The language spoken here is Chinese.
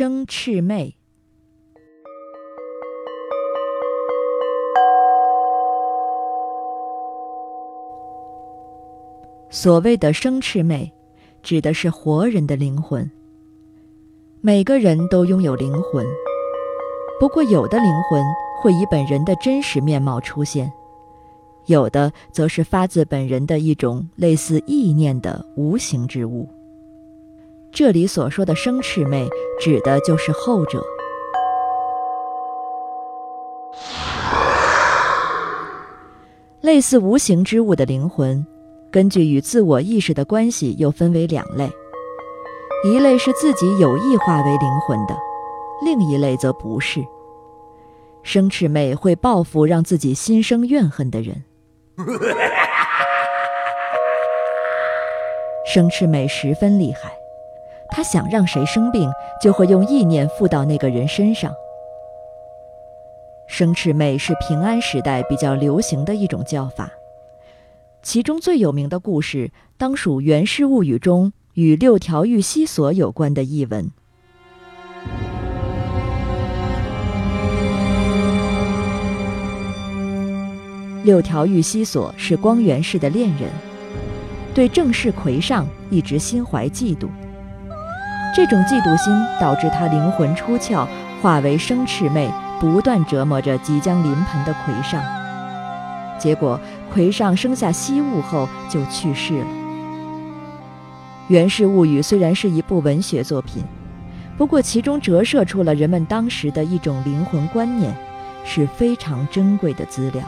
生赤魅。所谓的生赤魅，指的是活人的灵魂。每个人都拥有灵魂，不过有的灵魂会以本人的真实面貌出现，有的则是发自本人的一种类似意念的无形之物。这里所说的生赤魅，指的就是后者。类似无形之物的灵魂。根据与自我意识的关系，又分为两类：一类是自己有意化为灵魂的，另一类则不是。生赤魅会报复让自己心生怨恨的人。生赤魅十分厉害，他想让谁生病，就会用意念附到那个人身上。生赤魅是平安时代比较流行的一种叫法。其中最有名的故事，当属《源氏物语》中与六条玉溪所有关的译文。六条玉溪所是光源氏的恋人，对正室魁上一直心怀嫉妒。这种嫉妒心导致他灵魂出窍，化为生赤魅，不断折磨着即将临盆的魁上。结果。魁上生下西物后就去世了。《源氏物语》虽然是一部文学作品，不过其中折射出了人们当时的一种灵魂观念，是非常珍贵的资料。